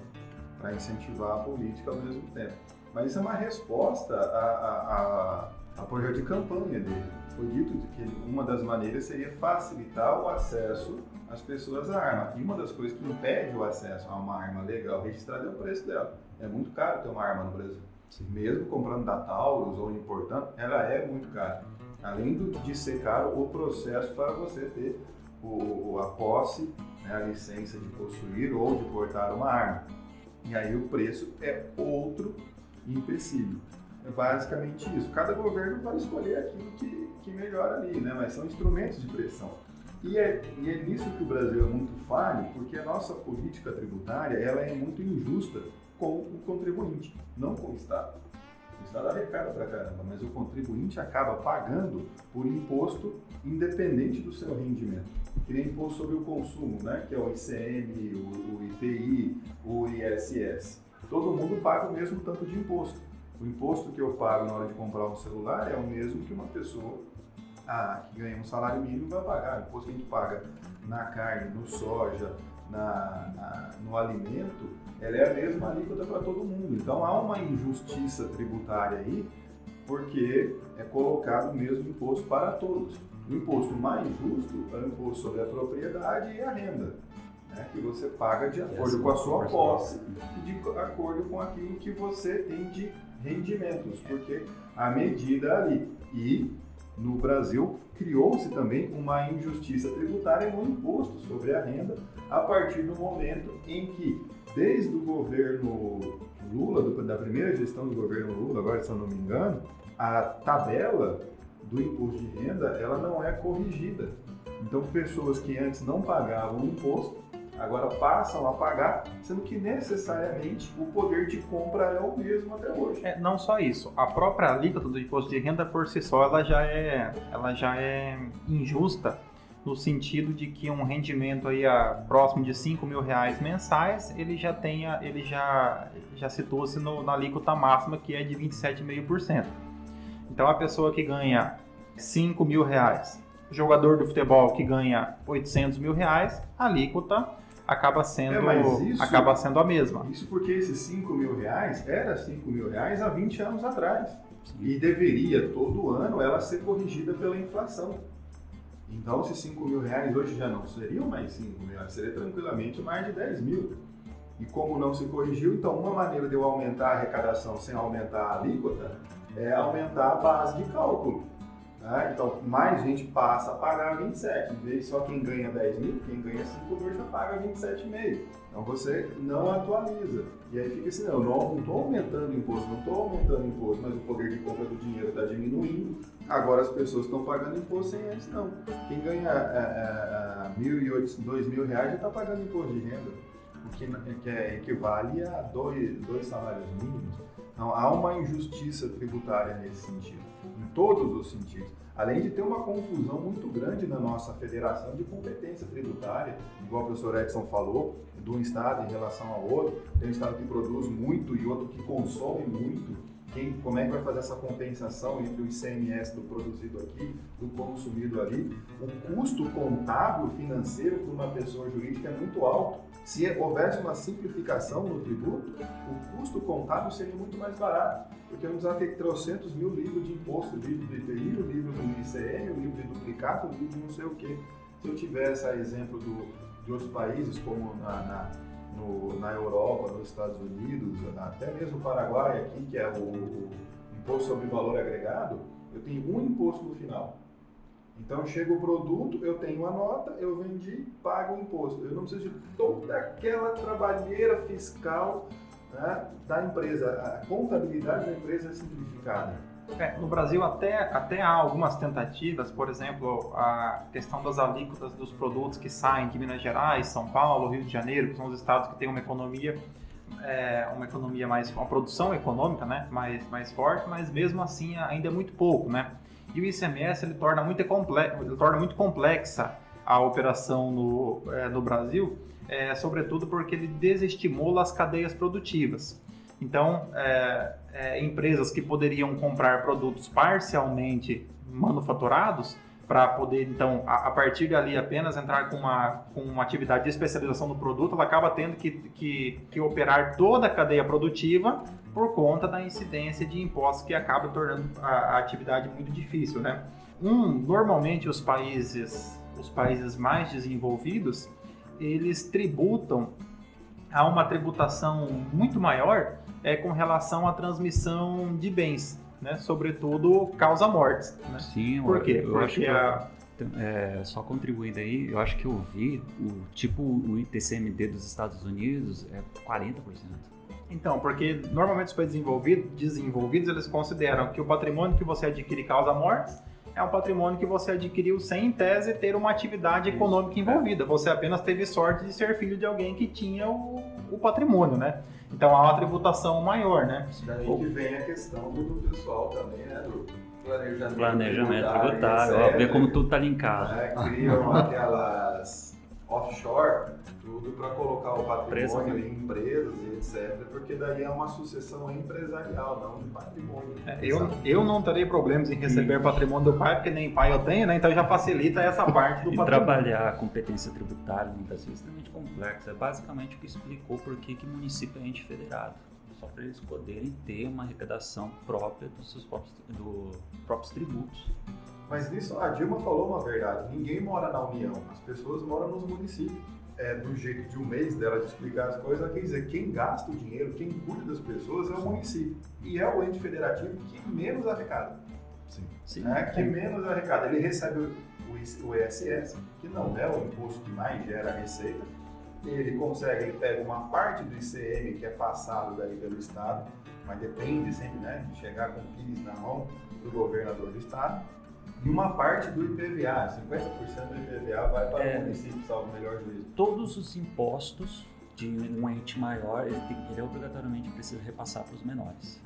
para incentivar a política ao mesmo tempo. Mas isso é uma resposta a, a, a, a projeto de campanha dele. Foi dito que uma das maneiras seria facilitar o acesso às pessoas à arma. E uma das coisas que impede o acesso a uma arma legal registrada é o preço dela. É muito caro ter uma arma no Brasil. Mesmo comprando da Taurus ou importando, ela é muito cara. Além do- de ser caro o processo para você ter o, a posse né, a licença de possuir ou de portar uma arma. E aí o preço é outro empecilho. É basicamente isso. Cada governo vai escolher aquilo que, que melhora ali, né? mas são instrumentos de pressão. E é, e é nisso que o Brasil é muito falho, porque a nossa política tributária ela é muito injusta com o contribuinte, não com o Estado. O Estado arrecada pra caramba, mas o contribuinte acaba pagando por imposto independente do seu rendimento. Que nem imposto sobre o consumo, né? que é o ICM, o, o IPI, o ISS. Todo mundo paga o mesmo tanto de imposto. O imposto que eu pago na hora de comprar um celular é o mesmo que uma pessoa ah, que ganha um salário mínimo vai pagar. O imposto que a gente paga na carne, no soja, na, na, no alimento, ela é a mesma alíquota para todo mundo. Então há uma injustiça tributária aí, porque é colocado o mesmo imposto para todos. O imposto mais justo é o imposto sobre a propriedade e a renda, né, que você paga de acordo com a sua posse e de acordo com aquilo que você tem de rendimentos, porque a medida ali. E no Brasil criou-se também uma injustiça tributária no imposto sobre a renda a partir do momento em que, desde o governo Lula, do, da primeira gestão do governo Lula, agora se eu não me engano, a tabela do imposto de renda ela não é corrigida. Então, pessoas que antes não pagavam imposto agora passam a pagar, sendo que necessariamente o poder de compra é o mesmo até hoje. É, não só isso, a própria alíquota do imposto de renda por si só ela já é, ela já é injusta no sentido de que um rendimento aí a, próximo de 5 mil reais mensais, ele já tenha, ele já, já situa-se na alíquota máxima que é de 27,5%. Então a pessoa que ganha 5 mil reais, jogador do futebol que ganha 800 mil reais, a alíquota acaba sendo, é, isso, acaba sendo a mesma. Isso porque esses 5 mil reais era 5 mil reais há 20 anos atrás. E deveria, todo ano, ela ser corrigida pela inflação. Então, esses 5 mil reais hoje já não seriam mais 5 mil reais, seria tranquilamente mais de 10 mil. E como não se corrigiu, então uma maneira de eu aumentar a arrecadação sem aumentar a alíquota é aumentar a base de cálculo. Né? Então, mais gente passa a pagar 27. Em vez só quem ganha 10 mil, quem ganha 5 mil já paga 27,5. Então, você não atualiza. E aí fica assim, não, não estou aumentando o imposto, não estou aumentando o imposto, mas o poder de compra do dinheiro está diminuindo. Agora as pessoas estão pagando imposto sem antes, não. Quem ganha é, é, 1.800, 2 mil reais já está pagando imposto de renda, o que, que é, equivale a dois, dois salários mínimos. Então, há uma injustiça tributária nesse sentido todos os sentidos. Além de ter uma confusão muito grande na nossa federação de competência tributária, igual o professor Edson falou, de um estado em relação ao outro. Tem um estado que produz muito e outro que consome muito quem, como é que vai fazer essa compensação entre o ICMS do produzido aqui, do consumido ali. O custo contábil financeiro para uma pessoa jurídica é muito alto. Se houvesse uma simplificação no tributo, o custo contábil seria muito mais barato, porque vamos usar ter trocentos mil livros de imposto, livro do IPI, o livro do ICM, o livro de duplicato, o livro de não sei o quê. Se eu tivesse exemplo do, de outros países, como na, na no, na Europa, nos Estados Unidos, até mesmo o Paraguai aqui, que é o, imposto sobre valor agregado, eu tenho um imposto no final. Então chega o produto, eu tenho a nota, eu vendi, pago o imposto. Eu não preciso de toda aquela trabalheira fiscal né, da empresa. A contabilidade da empresa é simplificada. É, no Brasil até, até há algumas tentativas, por exemplo, a questão das alíquotas dos produtos que saem de Minas Gerais, São Paulo, Rio de Janeiro, que são os estados que têm uma economia, é, uma economia mais, uma produção econômica, né, mais, mais forte, mas mesmo assim ainda é muito pouco, né. E o ICMS ele torna muito, ele torna muito complexa a operação no, é, no Brasil, é, sobretudo porque ele desestimula as cadeias produtivas. Então, é, é, empresas que poderiam comprar produtos parcialmente manufaturados para poder, então, a, a, partir dali apenas entrar com uma, com uma atividade de especialização do produto, ela acaba tendo que, que, que operar toda a cadeia produtiva por conta da incidência de impostos que acaba tornando a, a atividade muito difícil, né? Um, normalmente os países, os países mais desenvolvidos, eles tributam a uma tributação muito maior é, com relação à transmissão de bens, né? sobretudo causa mortes. Né? Sim, Por quê? Eu Porque a, é, só contribuindo aí, eu acho que eu vi o tipo o ITCMD dos Estados Unidos é 40%. Então, porque normalmente os países desenvolvidos, desenvolvidos eles consideram que o patrimônio que você adquire causa mortes é um patrimônio que você adquiriu sem, em tese, ter uma atividade econômica envolvida. Você apenas teve sorte de ser filho de alguém que tinha o, o patrimônio, né? Então há uma tributação maior, né? Daí que vem a questão do pessoal também, né? Do planejamento, planejamento tributário, ó, ver como tudo está linkado. Né? Criam aquelas offshore, tudo para colocar o patrimônio em empresas e etc. Porque daí é uma sucessão empresarial, não de patrimônio. É, eu, eu não terei problemas em receber patrimônio do pai, porque nem pai eu tenho, né? Então já facilita essa parte do e patrimônio. trabalhar a competência tributária muitas vezes é extremamente complexa. É basicamente o que explicou por que, que município é ente federado. Só para eles poderem ter uma arrecadação própria dos seus próprios, do, próprios tributos. Mas nisso a Dilma falou uma verdade. Ninguém mora na União, as pessoas moram nos municípios. É, do jeito de um mês dela de explicar as coisas, ela quer dizer, quem gasta o dinheiro, quem cuida das pessoas é o município. E é o ente federativo que menos arrecada. Sim. Sim. Né? Que menos arrecada. Ele recebe o, o ISS, que não é o imposto que mais gera receita. Ele consegue, ele pega uma parte do ICM que é passado daí pelo Estado, mas depende sempre né, de chegar com o PIS na mão do governador do Estado e uma parte do IPVA, 50% do IPVA vai para É. o município, salvo o melhor juízo. Todos os impostos de um ente maior, ele, tem, ele obrigatoriamente precisa repassar para os menores.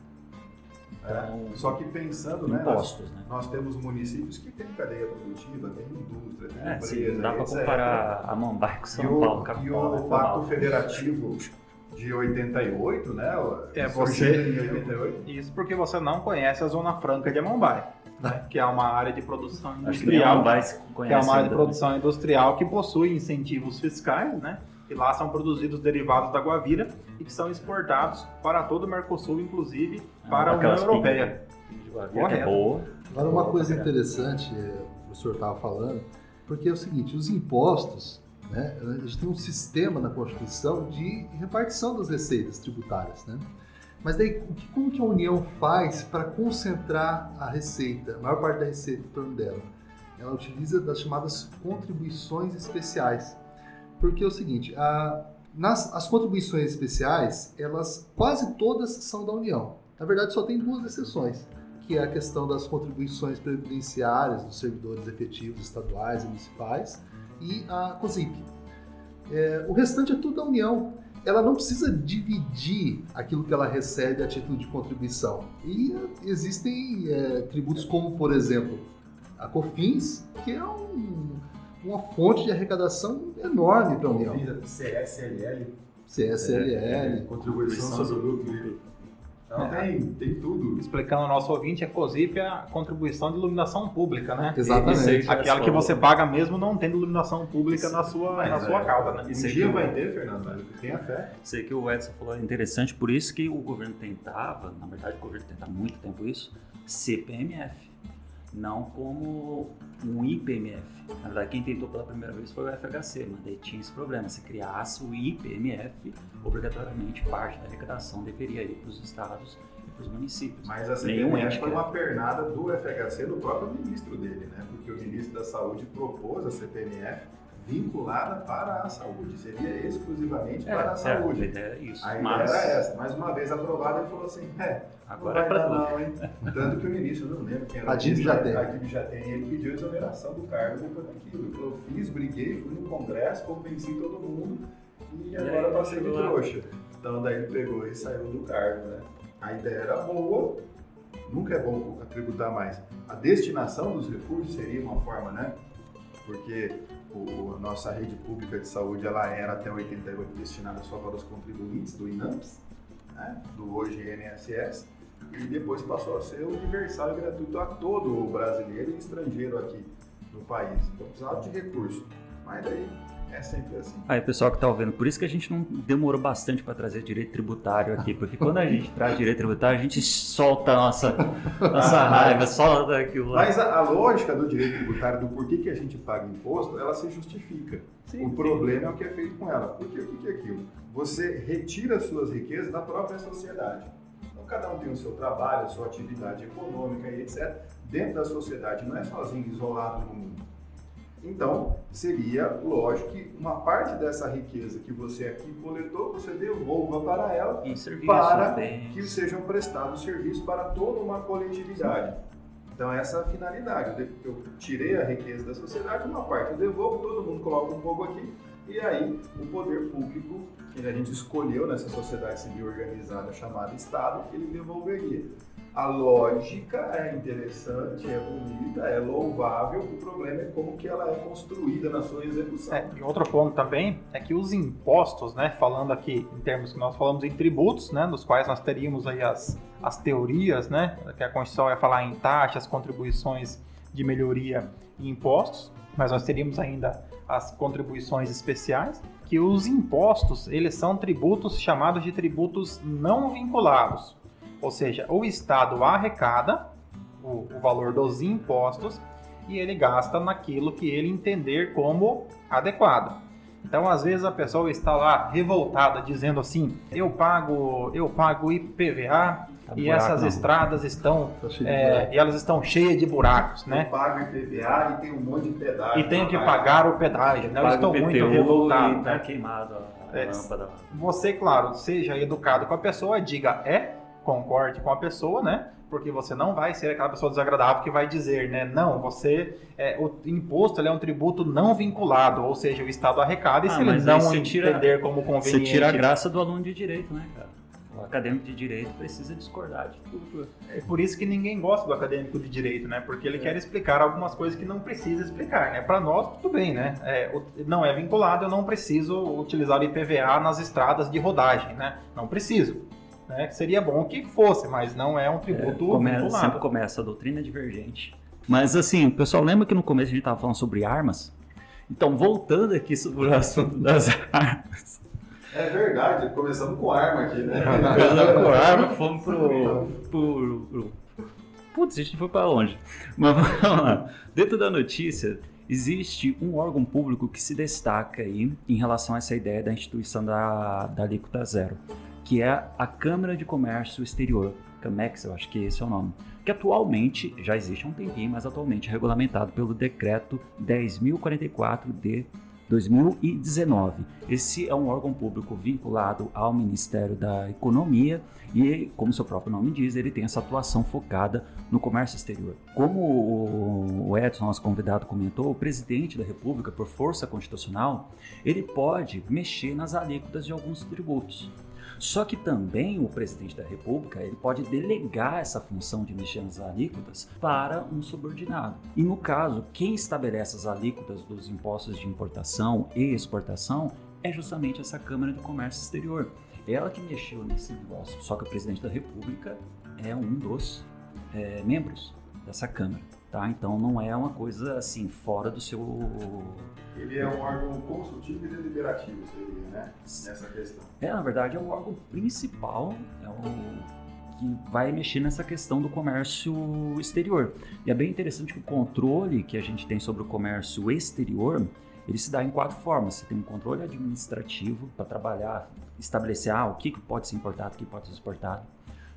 Então, É, Só que pensando, né, nós, impostos, né? nós temos municípios que têm cadeia produtiva, tem indústria, tem É, empresa, sim, não dá para comparar a Mumbai com E São Paulo, o, e capital. o? Pacto. Federativo de 88, né? É, você- em 88. Isso porque você não conhece a Zona Franca de Amambai, né? que é uma área de produção que industrial. Mumbai se que é uma área de ainda, produção industrial que possui incentivos fiscais, né? E lá são produzidos derivados da guavira e que são exportados para todo o Mercosul, inclusive né? para a União Europeia. que é Correto. boa. Agora, uma coisa interessante, é, o senhor estava falando, porque é o seguinte, os impostos, né, a gente tem um sistema na Constituição de repartição das receitas tributárias, né? Mas daí, como que a União faz para concentrar a receita, a maior parte da receita em torno dela? Ela utiliza das chamadas contribuições especiais. Porque é o seguinte, a- nas, as contribuições especiais, elas quase todas são da União. Na verdade, só tem duas exceções que é a questão das contribuições previdenciárias dos servidores efetivos estaduais e municipais e a COSIP. É, o restante é tudo da União. Ela não precisa dividir aquilo que ela recebe a título de contribuição. E é, existem é, tributos como, por exemplo, a COFINS, que é um- uma fonte de arrecadação enorme para a União. CSLL, CSLL. contribuição sobre o lucro. Então É. tem, tem tudo. Explicando ao nosso ouvinte, a COSIP é a contribuição de iluminação pública, né? Exatamente. Isso Aquela que você paga mesmo não tendo iluminação pública na sua, Mas na é. sua casa, né? Um Isso dia vai ter, Fernando. Tenha fé. Sei que o Edson falou é interessante, por isso que o governo tentava, na verdade o governo tenta há muito tempo isso, CPMF, não como um IPMF. Na verdade quem tentou pela primeira vez foi o FHC, mas daí tinha esse problema, se criasse o IPMF, obrigatoriamente parte da arrecadação deveria ir para os estados e para os municípios. Mas a Nenhum CPMF foi uma pernada do FHC, do próprio ministro dele, né? Porque o ministro da Saúde propôs a CPMF vinculada para a saúde. Seria exclusivamente É, para a certo, a saúde. ideia era isso. A ideia mas era essa. Mais uma vez aprovada, ele falou assim, é, agora é não vai para dar não, hein? Tanto que o ministro, não lembro quem era A DIB já tem. A DIB já tem. Ele pediu exoneração do cargo daquilo. Ele falou, fiz, briguei, fui no congresso, convenci todo mundo e agora passei de trouxa. Então daí ele pegou e saiu do cargo, né? A ideia era boa, nunca é bom tributar mais. A destinação dos recursos seria uma forma, né? Porque o- a nossa rede pública de saúde ela era até 88 destinada só para os contribuintes do INAMPS, né? do hoje INSS, e depois passou a ser universal e gratuito a todo brasileiro e estrangeiro aqui no país. Então precisava de recurso. Mas daí é sempre assim. Aí, pessoal que tá ouvindo, por isso que a gente não demorou bastante para trazer direito tributário aqui, porque quando a gente traz direito tributário, a gente solta a nossa, nossa raiva, solta aquilo lá. Mas a, a lógica do direito tributário, do porquê que a gente paga imposto, ela se justifica. o problema é o que é feito com ela. Porque o que que é aquilo? Você retira suas riquezas da própria sociedade. Então, cada um tem o seu trabalho, a sua atividade econômica e etc. Dentro da sociedade, não é sozinho, isolado no mundo. Então, seria lógico que uma parte dessa riqueza que você aqui coletou, você devolva para ela serviço, para que sejam prestados serviços para toda uma coletividade. Então, essa é a finalidade. Eu de- Eu tirei a riqueza da sociedade, uma parte eu devolvo, todo mundo coloca um pouco aqui, e aí o poder público, que a gente escolheu nessa sociedade civil organizada chamada Estado, ele devolveria. A lógica é interessante, é bonita, é louvável, o problema é como que ela é construída na sua execução. É, e outro ponto também é que os impostos, né, falando aqui em termos que nós falamos em tributos, né, nos quais nós teríamos aí as, as teorias, né, que a Constituição vai falar em taxas, contribuições de melhoria e impostos, mas nós teríamos ainda as contribuições especiais, que os impostos, eles são tributos chamados de tributos não vinculados. Ou seja, o Estado arrecada o, o valor dos impostos e ele gasta naquilo que ele entender como adequado. Então, às vezes a pessoa está lá revoltada dizendo assim: "Eu pago, eu pago IPVA Tá e buraco essas na estradas estão Tá é, e elas estão cheias de buracos, Eu né? pago IPVA e tem um monte de pedágio. E tenho que pagar o pedágio, né? Eu estou o muito PTU revoltado, e tá né? queimado a É, lâmpada. Você, claro, seja educado com a pessoa, diga é, concorde com a pessoa, né? Porque você não vai ser aquela pessoa desagradável que vai dizer, né? Não, você. É, o imposto ele é um tributo não vinculado, ou seja, o Estado arrecada e Ah, se ele não você tira- entender como Você conveniente. tira a graça do aluno de direito, né, cara? O acadêmico de direito precisa discordar de tudo. É por isso que ninguém gosta do acadêmico de direito, né? Porque ele quer explicar algumas coisas que não precisa explicar, né? Para nós, tudo bem, né? É, não é vinculado, eu não preciso utilizar o IPVA nas estradas de rodagem, né? Não preciso. Né? Seria bom que fosse, mas não é um tributo Come- vinculado. sempre começa a doutrina divergente. Mas assim, pessoal, lembra que no começo a gente estava falando sobre armas? Então, voltando aqui sobre o assunto das armas. É verdade, começamos com arma aqui, né? Começando com arma, fomos pro, pro, pro... Putz, a gente foi para onde? Mas vamos lá. Dentro da notícia, existe um órgão público que se destaca aí em relação a essa ideia da instituição da, da alíquota zero, que é a Câmara de Comércio Exterior, CAMEX, eu acho que esse é o nome, que atualmente, já existe há um tempinho, mas atualmente é regulamentado pelo decreto 10.044 de 2019. Esse é um órgão público vinculado ao Ministério da Economia e, como seu próprio nome diz, ele tem essa atuação focada no comércio exterior. Como o Edson, nosso convidado, comentou, o presidente da República, por força constitucional, ele pode mexer nas alíquotas de alguns tributos. Só que também o presidente da República ele pode delegar essa função de mexer nas alíquotas para um subordinado. E no caso, quem estabelece as alíquotas dos impostos de importação e exportação é justamente essa Câmara de Comércio Exterior. Ela que mexeu nesse negócio. Só que o presidente da República é um dos é, membros dessa Câmara. Tá? Então não é uma coisa assim fora do seu Ele é um órgão consultivo e deliberativo, seria, né? Nessa questão. É, na verdade, é o órgão principal, é o que vai mexer nessa questão do comércio exterior. E é bem interessante que o controle que a gente tem sobre o comércio exterior, ele se dá em quatro formas. Você tem um controle administrativo para trabalhar, estabelecer ah, o que que pode ser importado, o que pode ser exportado.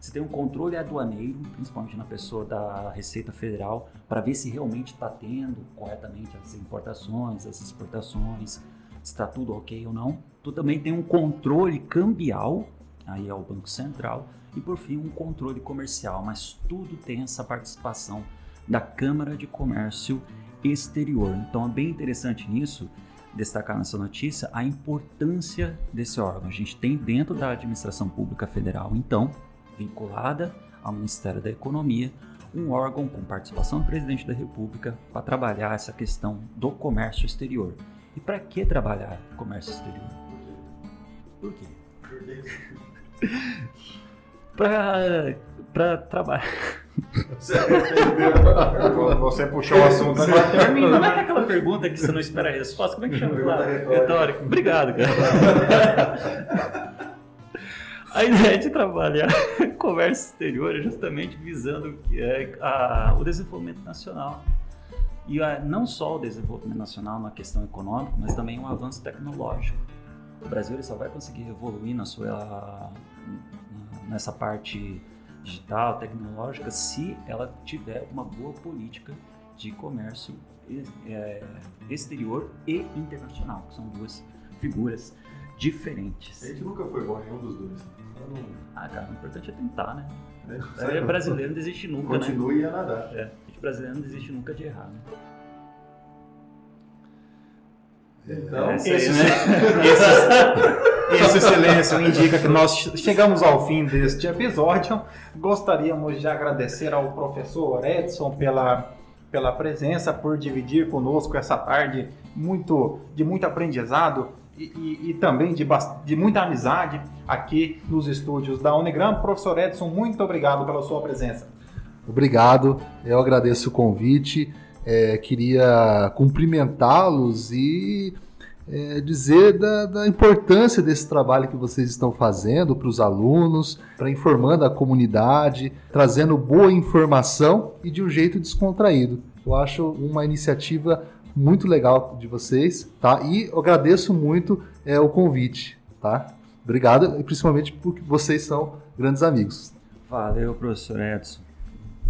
Você tem um controle aduaneiro, principalmente na pessoa da Receita Federal, para ver se realmente está tendo corretamente as importações, as exportações, se está tudo ok ou não. Tu também tem um controle cambial, aí é o Banco Central, e por fim um controle comercial, mas tudo tem essa participação da Câmara de Comércio Exterior. Então é bem interessante nisso destacar nessa notícia a importância desse órgão. A gente tem dentro da administração pública federal, então, vinculada ao Ministério da Economia, um órgão com participação do presidente da República para trabalhar essa questão do comércio exterior. E para que trabalhar comércio exterior? Por quê? Para para trabalhar. Você puxou o assunto, agora termina, Como é né? que é aquela pergunta que você não espera a resposta? Como é que chama? Retórica. Obrigado, cara. A ideia de trabalhar comércio exterior é justamente visando é a- o desenvolvimento nacional. E a- não só o desenvolvimento nacional na questão econômica, mas também um avanço tecnológico. O Brasil só vai conseguir evoluir na sua, nessa parte digital, tecnológica, se ela tiver uma boa política de comércio é, exterior e internacional, que são duas figuras diferentes. A gente nunca foi bom em nenhum dos dois. Ah, cara, o importante é tentar, né? É, É, brasileiro não desiste nunca, né? Continue a nadar. É, a gente brasileiro não desiste nunca de errar, né? Então, É, Esse, Esse, né? esse- esse silêncio indica que nós chegamos ao fim deste episódio. Gostaríamos de agradecer ao professor Edson pela, pela presença, por dividir conosco essa tarde muito, de muito aprendizado e, e- e também de, de muita amizade aqui nos estúdios da Unigram. Professor Edson, muito obrigado pela sua presença. Obrigado, eu agradeço o convite. É, queria cumprimentá-los e é, dizer da, da importância desse trabalho que vocês estão fazendo para os alunos, para informando a comunidade, trazendo boa informação e de um jeito descontraído. Eu acho uma iniciativa muito legal de vocês, tá? E eu agradeço muito é, o convite, tá? Obrigado, e principalmente porque vocês são grandes amigos. Valeu, professor Edson.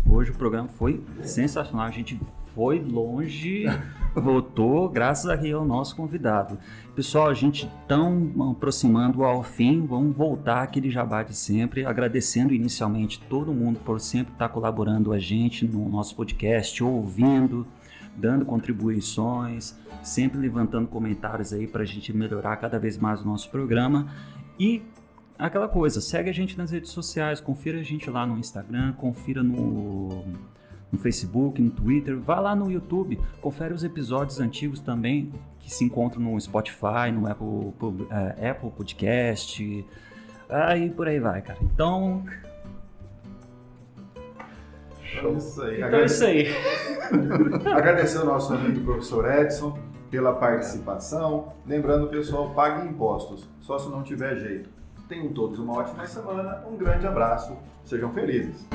Hoje o programa foi sensacional. A gente foi longe, voltou, graças aqui ao nosso convidado. Pessoal, a gente estão aproximando ao fim. Vamos voltar aquele jabá de sempre, agradecendo inicialmente todo mundo por sempre estar colaborando a gente no nosso podcast, ouvindo, dando contribuições, sempre levantando comentários aí para a gente melhorar cada vez mais o nosso programa. E aquela coisa, segue a gente nas redes sociais, confira a gente lá no Instagram, confira no, no Facebook, no Twitter, vá lá no YouTube, confere os episódios antigos também que se encontram no Spotify, no Apple, eh, Apple Podcast, aí por aí vai, cara. Então, É isso aí. então é isso aí. Agradecer ao nosso amigo professor Edson pela participação. Lembrando, pessoal, pague impostos, só se não tiver jeito. Tenham todos uma ótima semana, um grande abraço, sejam felizes.